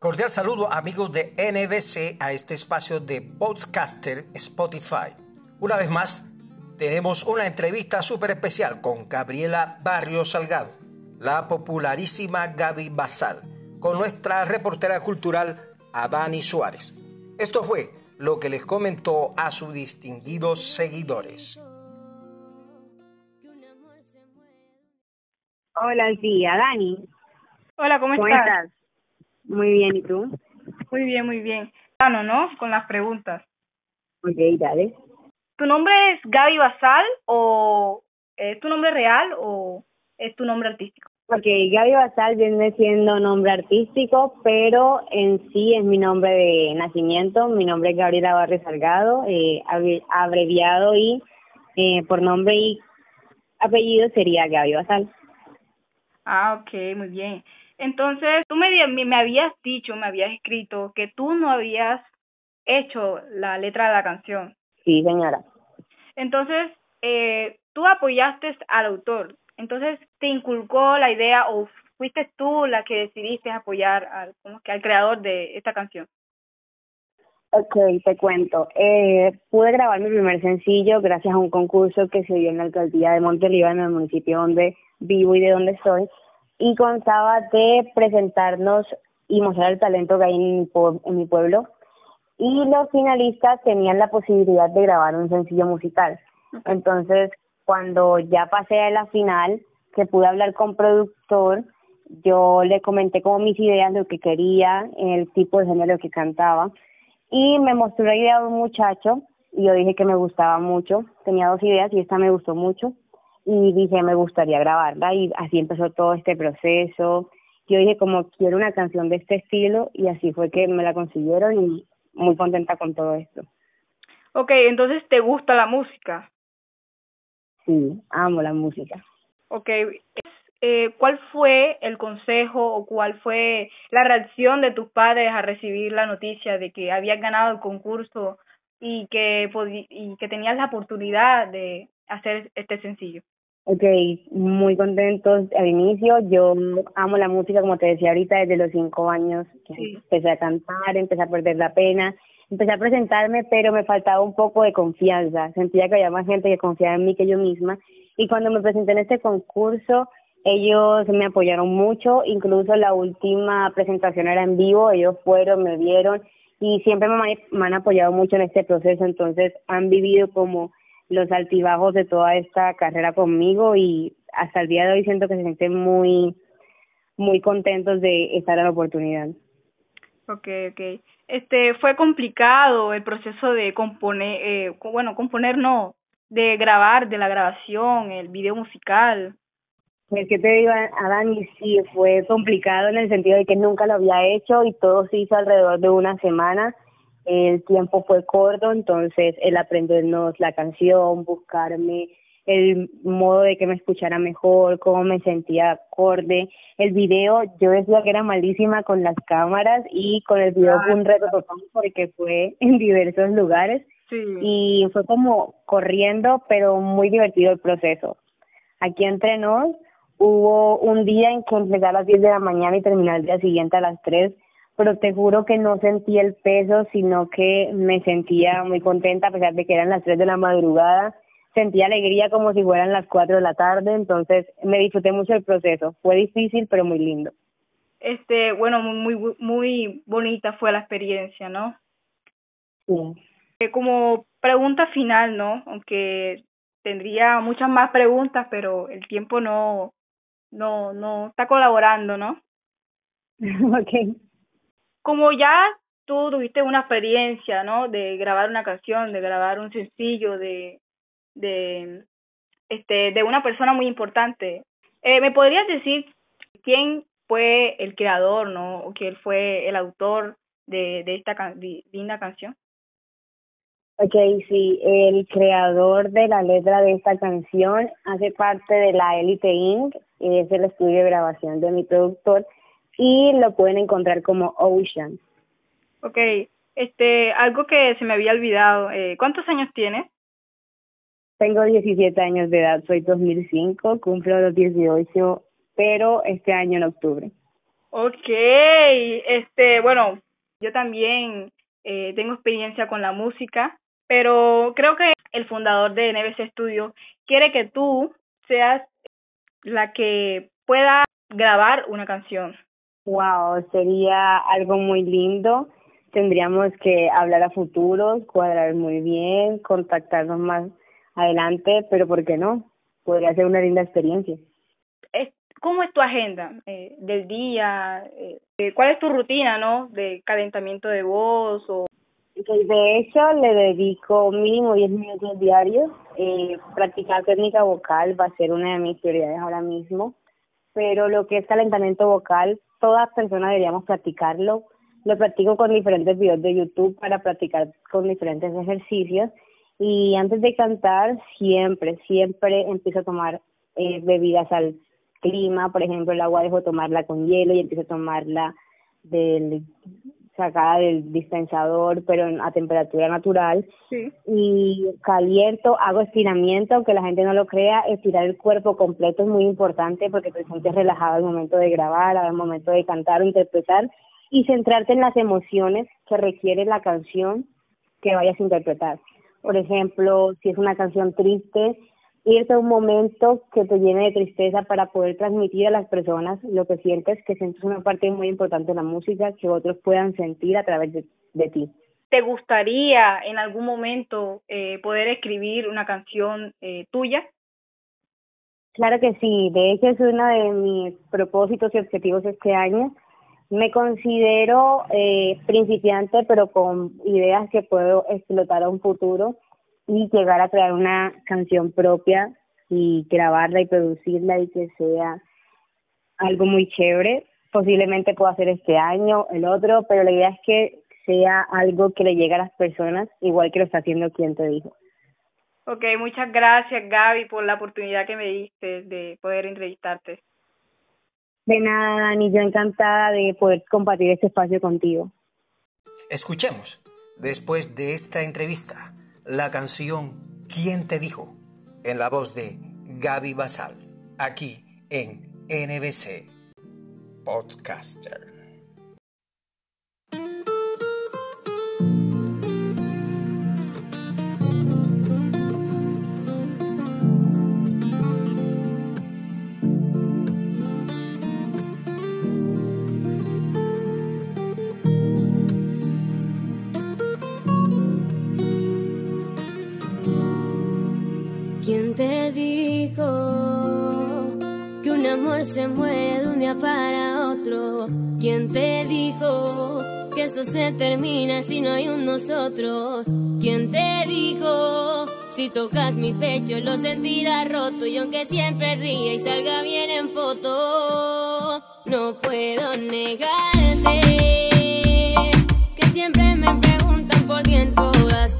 Cordial saludo amigos de NBC a este espacio de Podcaster Spotify. Una vez más, tenemos una entrevista súper especial con Gabriela Barrio Salgado, la popularísima Gaby Basal, con nuestra reportera cultural Adani Suárez. Esto fue lo que les comentó a sus distinguidos seguidores. Hola, sí, Adani. Hola, ¿cómo, estás? Muy bien, ¿y tú? Muy bien, muy bien. Bueno, ¿no? Con las preguntas. Ok, dale. ¿Tu nombre es Gaby Basal o es tu nombre real o es tu nombre artístico? Ok, Gaby Basal viene siendo nombre artístico, pero en sí es mi nombre de nacimiento. Mi nombre es Gabriela Barrio Salgado, eh, abreviado y eh, por nombre y apellido sería Gaby Basal. Ah, ok, muy bien. Entonces, tú me, me habías dicho, me habías escrito que tú no habías hecho la letra de la canción. Sí, señora. Entonces, eh, tú apoyaste al autor. Entonces, ¿te inculcó la idea o fuiste tú la que decidiste apoyar al, como que al creador de esta canción? Ok, te cuento. Eh, pude grabar mi primer sencillo gracias a un concurso que se dio en la alcaldía de Monteliva, en el municipio donde vivo y de donde soy y contaba de presentarnos y mostrar el talento que hay en mi, pueblo. Y los finalistas tenían la posibilidad de grabar un sencillo musical. Entonces, cuando ya pasé a la final, que pude hablar con productor, yo le comenté como mis ideas, lo que quería, el tipo de género que cantaba. Y me mostró la idea de un muchacho y yo dije que me gustaba mucho. Tenía dos ideas y esta me gustó mucho y dije me gustaría grabarla y así empezó todo este proceso. Yo dije como quiero una canción de este estilo y así fue que me la consiguieron y muy contenta con todo esto. Ok, entonces ¿te gusta la música? Sí, amo la música. Ok, eh, ¿cuál fue el consejo o cuál fue la reacción de tus padres a recibir la noticia de que habías ganado el concurso y que, y que tenías la oportunidad de hacer este sencillo? Ok, muy contentos al inicio. Yo amo la música, como te decía ahorita, desde los cinco años. Empecé a cantar, empecé a perder la pena, empecé a presentarme, pero me faltaba un poco de confianza. Sentía que había más gente que confiaba en mí que yo misma. Y cuando me presenté en este concurso, ellos me apoyaron mucho. Incluso la última presentación era en vivo. Ellos fueron, me vieron y siempre me, me han apoyado mucho en este proceso. Entonces han vivido como los altibajos de toda esta carrera conmigo y hasta el día de hoy siento que se sienten muy muy contentos de estar en la oportunidad. Okay, okay. Este fue complicado el proceso de componer, eh, bueno, componer no, de grabar, de la grabación, el video musical. Es que te digo, Adán, sí, fue complicado en el sentido de que nunca lo había hecho y todo se hizo alrededor de una semana el tiempo fue corto, entonces el aprendernos la canción, buscarme el modo de que me escuchara mejor, cómo me sentía acorde. El video, yo decía que era malísima con las cámaras y con el video fue un reto total porque fue en diversos lugares y fue como corriendo, pero muy divertido el proceso. Aquí entre nos hubo un día en que empecé a las 10 de la mañana y terminé el día siguiente a las 3 pero te juro que no sentí el peso, sino que me sentía muy contenta a pesar de que eran las 3 de la madrugada. Sentía alegría como si fueran las 4 de la tarde, entonces me disfruté mucho el proceso. Fue difícil, pero muy lindo. Este, bueno, muy muy bonita fue la experiencia, ¿no? Sí. Eh, como pregunta final, ¿no? Aunque tendría muchas más preguntas, pero el tiempo no no no está colaborando, ¿no? okay como ya tú tuviste una experiencia, ¿no? De grabar una canción, de grabar un sencillo, de, de, este, de una persona muy importante. Eh, ¿Me podrías decir quién fue el creador, ¿no? O quién fue el autor de, de esta linda canción? Ok, sí, el creador de la letra de esta canción hace parte de la Elite Inc., es el estudio de grabación de mi productor, y lo pueden encontrar como Ocean. Ok, este, algo que se me había olvidado, eh, ¿cuántos años tienes? Tengo 17 años de edad, soy 2005, cumplo los 18, pero este año en octubre. Ok, este, bueno, yo también eh, tengo experiencia con la música, pero creo que el fundador de NBC Studio quiere que tú seas la que pueda grabar una canción. Wow, sería algo muy lindo. Tendríamos que hablar a futuros, cuadrar muy bien, contactarnos más adelante, pero ¿por qué no? Podría ser una linda experiencia. ¿Cómo es tu agenda eh, del día? Eh, ¿Cuál es tu rutina, no? De calentamiento de voz o... De hecho, le dedico mínimo 10 minutos diarios. Eh, practicar técnica vocal va a ser una de mis prioridades ahora mismo. Pero lo que es calentamiento vocal, todas personas deberíamos practicarlo. Lo practico con diferentes videos de YouTube para practicar con diferentes ejercicios. Y antes de cantar, siempre, siempre empiezo a tomar eh, bebidas al clima, por ejemplo, el agua dejo tomarla con hielo y empiezo a tomarla del sacada del dispensador, pero a temperatura natural. Sí. Y caliento, hago estiramiento, aunque la gente no lo crea, estirar el cuerpo completo es muy importante porque te sientes relajado al momento de grabar, al momento de cantar o interpretar y centrarte en las emociones que requiere la canción que vayas a interpretar. Por ejemplo, si es una canción triste, irte a un momento que te llene de tristeza para poder transmitir a las personas lo que sientes, que sientes una parte muy importante de la música, que otros puedan sentir a través de, ti. ¿Te gustaría en algún momento eh, poder escribir una canción eh, tuya? Claro que sí, de hecho es uno de mis propósitos y objetivos este año. Me considero eh, principiante, pero con ideas que puedo explotar a un futuro y llegar a crear una canción propia y grabarla y producirla y que sea algo muy chévere. Posiblemente pueda hacer este año, el otro, pero la idea es que sea algo que le llegue a las personas, igual que lo está haciendo quien te dijo. Ok, muchas gracias Gaby por la oportunidad que me diste de poder entrevistarte. De nada, Dani, yo encantada de poder compartir este espacio contigo. Escuchemos, después de esta entrevista, la canción ¿Quién te dijo? en la voz de Gaby Basal, aquí en NBC Podcaster. Esto se termina si no hay un nosotros? ¿Quién te dijo? Si tocas mi pecho lo sentirás roto y aunque siempre ríe y salga bien en foto, no puedo negarte que siempre me preguntan por ti en todas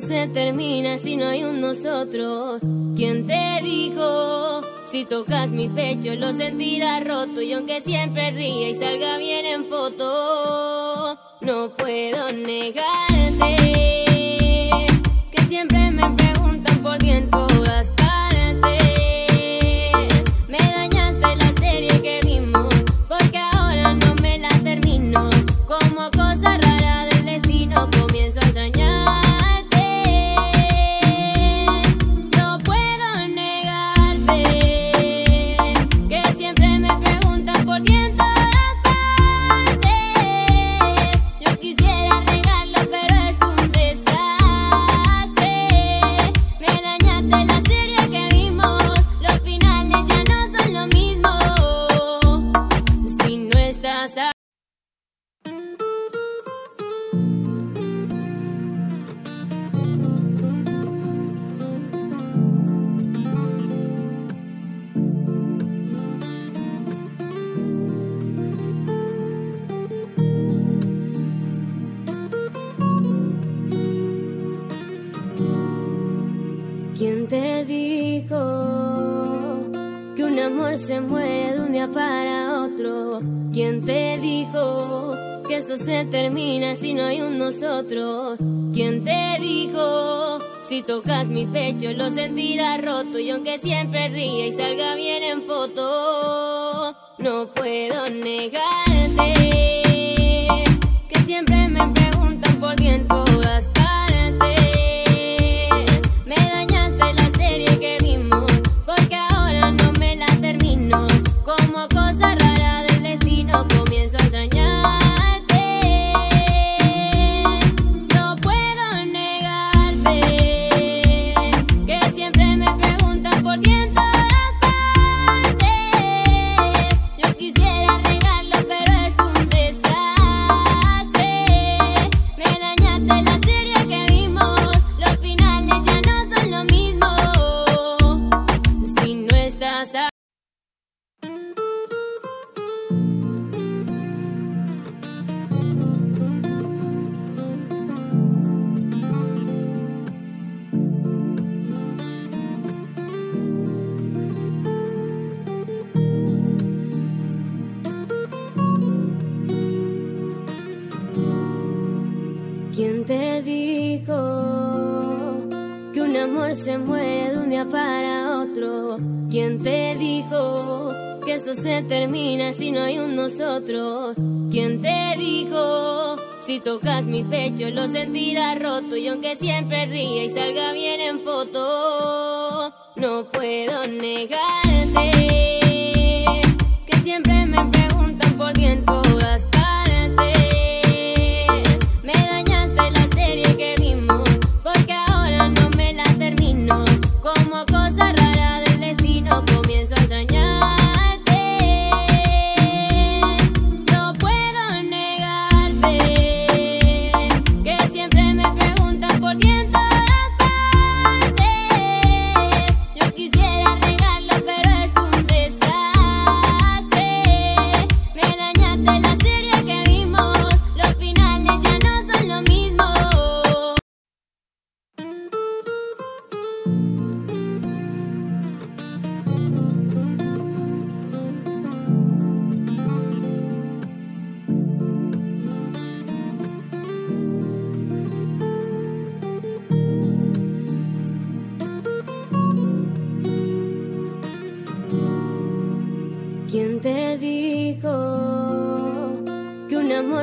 se termina si no hay un nosotros. ¿Quién te dijo? Si tocas mi pecho lo sentirás roto y aunque siempre ríe y salga bien en foto, no puedo negarte que siempre me preguntan por ti se muere de un día para otro? ¿Quién te dijo que esto se termina si no hay un nosotros? ¿Quién te dijo? Si tocas mi pecho lo sentirás roto y aunque siempre ríe y salga bien en foto, no puedo negarte se termina si no hay un nosotros. ¿Quién te dijo? Si tocas mi pecho lo sentirás roto y aunque siempre ríe y salga bien en foto, no puedo negarte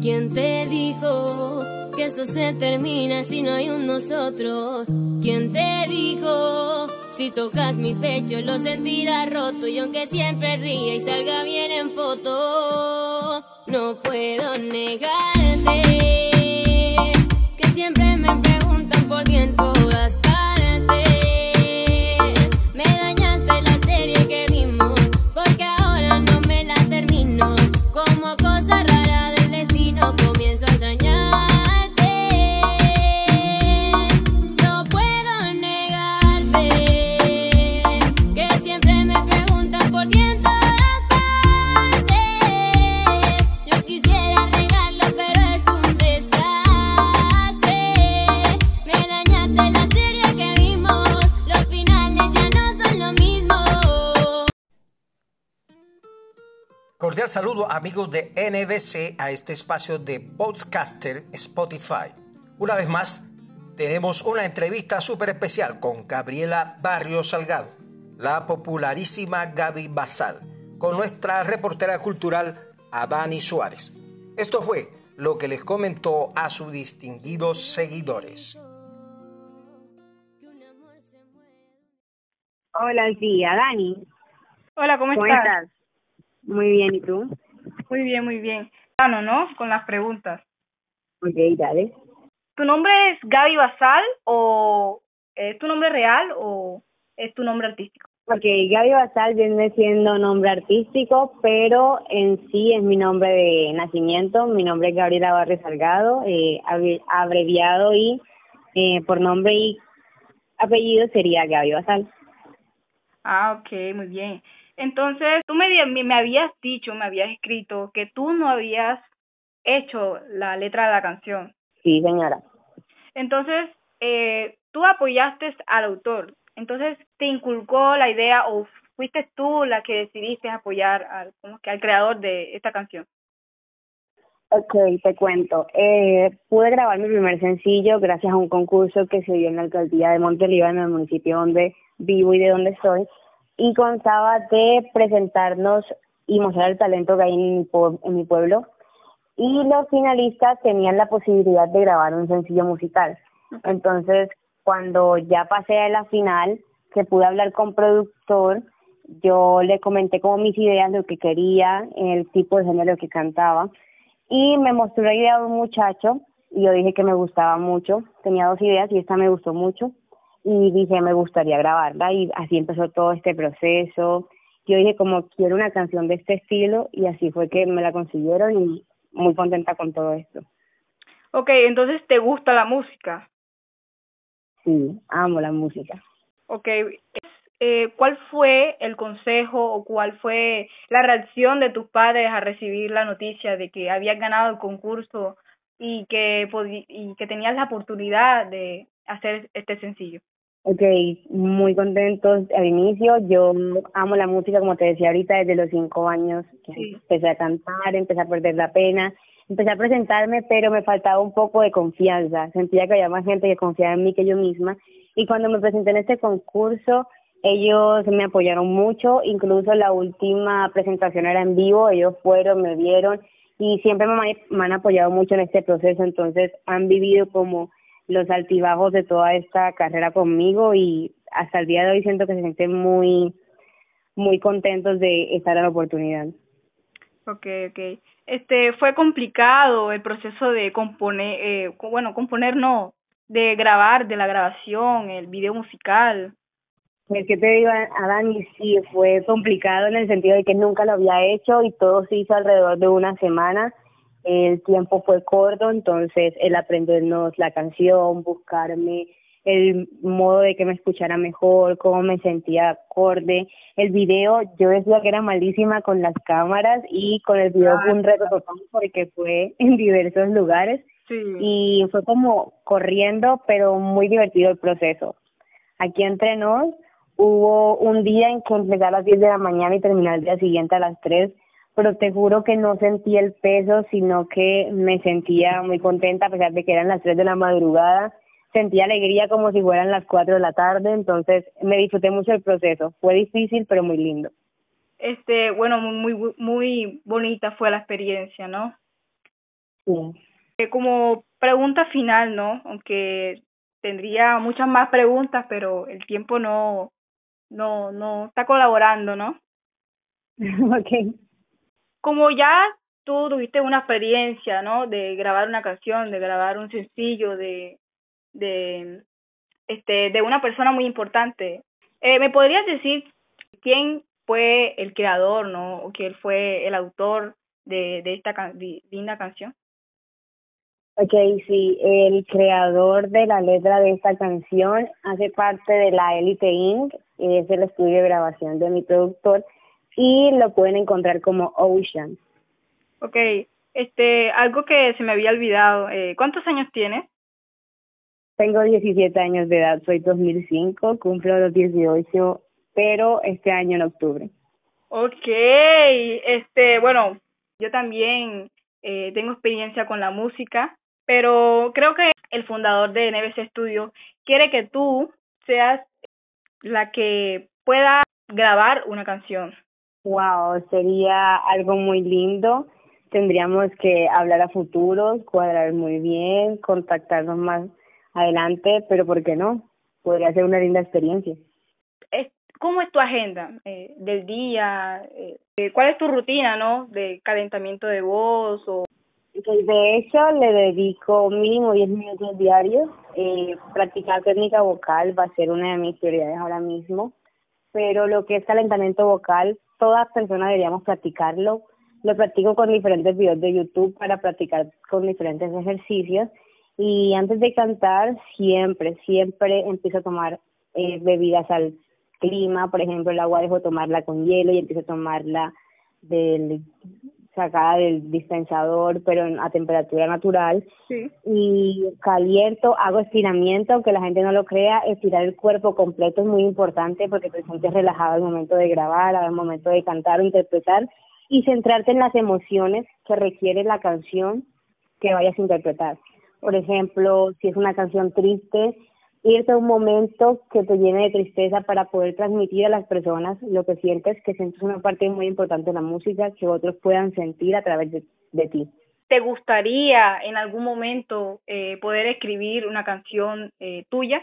quién todas se termina si no hay un nosotros. ¿Quién te dijo? Si tocas mi pecho lo sentirás roto y aunque siempre ríe y salga bien en foto, no puedo negarte que siempre me preguntan por quién saludo amigos de NBC a este espacio de Podcaster Spotify. Una vez más, tenemos una entrevista súper especial con Gabriela Barrio Salgado, la popularísima Gaby Basal, con nuestra reportera cultural Adani Suárez. Esto fue lo que les comentó a sus distinguidos seguidores. Hola, sí, Adani. Hola, ¿cómo, estás? Muy bien, ¿y tú? Muy bien, muy bien. Bueno, ¿no? Con las preguntas. Ok, dale. ¿Tu nombre es Gaby Basal o es tu nombre real o es tu nombre artístico? Ok, Gaby Basal viene siendo nombre artístico, pero en sí es mi nombre de nacimiento. Mi nombre es Gabriela Barrio Salgado, eh, abreviado y eh, por nombre y apellido sería Gaby Basal. Ah, ok, muy bien. Entonces, tú me, me habías dicho, me habías escrito que tú no habías hecho la letra de la canción. Sí, señora. Entonces, eh, tú apoyaste al autor. Entonces, ¿te inculcó la idea o fuiste tú la que decidiste apoyar al, como que al creador de esta canción? Ok, te cuento. Eh, pude grabar mi primer sencillo gracias a un concurso que se dio en la alcaldía de Monteliva, en el municipio donde vivo y de donde soy y constaba de presentarnos y mostrar el talento que hay en mi, en mi pueblo. Y los finalistas tenían la posibilidad de grabar un sencillo musical. Entonces, cuando ya pasé a la final, que pude hablar con productor, yo le comenté como mis ideas, lo que quería, el tipo de género que cantaba, y me mostró la idea de un muchacho, y yo dije que me gustaba mucho, tenía dos ideas y esta me gustó mucho, y dije me gustaría grabarla y así empezó todo este proceso. Yo dije como quiero una canción de este estilo y así fue que me la consiguieron y muy contenta con todo esto. Ok, entonces ¿te gusta la música? Sí, amo la música. Ok, eh, ¿cuál fue el consejo o cuál fue la reacción de tus padres a recibir la noticia de que habías ganado el concurso y que, y que tenías la oportunidad de hacer este sencillo? Ok, muy contentos al inicio. Yo amo la música, como te decía ahorita, desde los cinco años. Empecé a cantar, empecé a perder la pena, empecé a presentarme, pero me faltaba un poco de confianza. Sentía que había más gente que confiaba en mí que yo misma. Y cuando me presenté en este concurso, ellos me apoyaron mucho. Incluso la última presentación era en vivo. Ellos fueron, me vieron y siempre me, me han apoyado mucho en este proceso. Entonces han vivido como los altibajos de toda esta carrera conmigo y hasta el día de hoy siento que se sienten muy muy contentos de estar en la oportunidad. Okay, okay. Este fue complicado el proceso de componer, eh, bueno, componer no, de grabar, de la grabación, el video musical. Es que te digo, Adán, sí, fue complicado en el sentido de que nunca lo había hecho y todo se hizo alrededor de una semana el tiempo fue corto, entonces el aprendernos la canción, buscarme el modo de que me escuchara mejor, cómo me sentía acorde. El video, yo decía que era malísima con las cámaras y con el video fue un reto total porque fue en diversos lugares y fue como corriendo, pero muy divertido el proceso. Aquí entre nos hubo un día en que empecé a las 10 de la mañana y terminé el día siguiente a las 3 pero te juro que no sentí el peso, sino que me sentía muy contenta a pesar de que eran las 3 de la madrugada. Sentía alegría como si fueran las 4 de la tarde, entonces me disfruté mucho el proceso. Fue difícil, pero muy lindo. Este, bueno, muy muy bonita fue la experiencia, ¿no? Sí. Eh, como pregunta final, ¿no? Aunque tendría muchas más preguntas, pero el tiempo no no no está colaborando, ¿no? okay como ya tú tuviste una experiencia, ¿no? De grabar una canción, de grabar un sencillo, de, de, este, de una persona muy importante. Eh, ¿Me podrías decir quién fue el creador, ¿no? O quién fue el autor de, de esta linda canción? Ok, sí, el creador de la letra de esta canción hace parte de la Elite Inc., es el estudio de grabación de mi productor, y lo pueden encontrar como Ocean. Ok, este, algo que se me había olvidado, eh, ¿cuántos años tienes? Tengo 17 años de edad, soy 2005, cumplo los 18, pero este año en octubre. Ok, este, bueno, yo también eh, tengo experiencia con la música, pero creo que el fundador de NBC Studio quiere que tú seas la que pueda grabar una canción. Wow, sería algo muy lindo. Tendríamos que hablar a futuros, cuadrar muy bien, contactarnos más adelante, pero ¿por qué no? Podría ser una linda experiencia. ¿Cómo es tu agenda eh, del día? Eh, ¿Cuál es tu rutina, no? De calentamiento de voz o de hecho, le dedico mínimo 10 minutos diarios. Eh, practicar técnica vocal va a ser una de mis prioridades ahora mismo. Pero lo que es calentamiento vocal, todas personas deberíamos practicarlo. Lo practico con diferentes videos de YouTube para practicar con diferentes ejercicios. Y antes de cantar, siempre, siempre empiezo a tomar eh, bebidas al clima. Por ejemplo, el agua dejo tomarla con hielo y empiezo a tomarla del sacada del dispensador, pero a temperatura natural. Sí. Y caliento, hago estiramiento, aunque la gente no lo crea, estirar el cuerpo completo es muy importante porque te sientes relajado al momento de grabar, al momento de cantar o interpretar y centrarte en las emociones que requiere la canción que vayas a interpretar. Por ejemplo, si es una canción triste, irte a un momento que te llene de tristeza para poder transmitir a las personas lo que sientes, que sientes una parte muy importante de la música, que otros puedan sentir a través de, ti. ¿Te gustaría en algún momento eh, poder escribir una canción eh, tuya?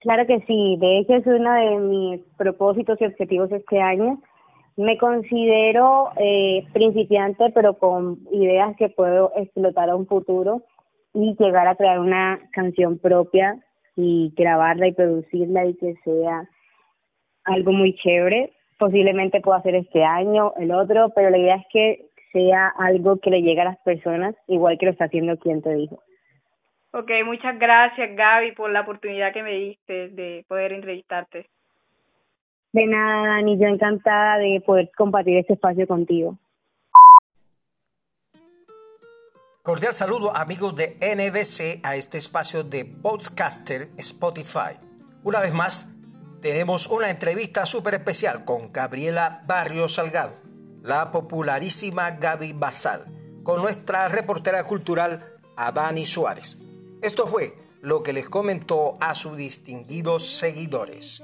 Claro que sí, de hecho es uno de mis propósitos y objetivos este año. Me considero eh, principiante, pero con ideas que puedo explotar a un futuro y llegar a crear una canción propia y grabarla y producirla y que sea algo muy chévere. Posiblemente pueda hacer este año, el otro, pero la idea es que sea algo que le llegue a las personas, igual que lo está haciendo quien te dijo. Ok, muchas gracias Gaby por la oportunidad que me diste de poder entrevistarte. De nada, Dani, yo encantada de poder compartir este espacio contigo. Cordial saludo amigos de NBC a este espacio de Podcaster Spotify. Una vez más, tenemos una entrevista súper especial con Gabriela Barrio Salgado, la popularísima Gaby Basal, con nuestra reportera cultural Adani Suárez. Esto fue lo que les comentó a sus distinguidos seguidores.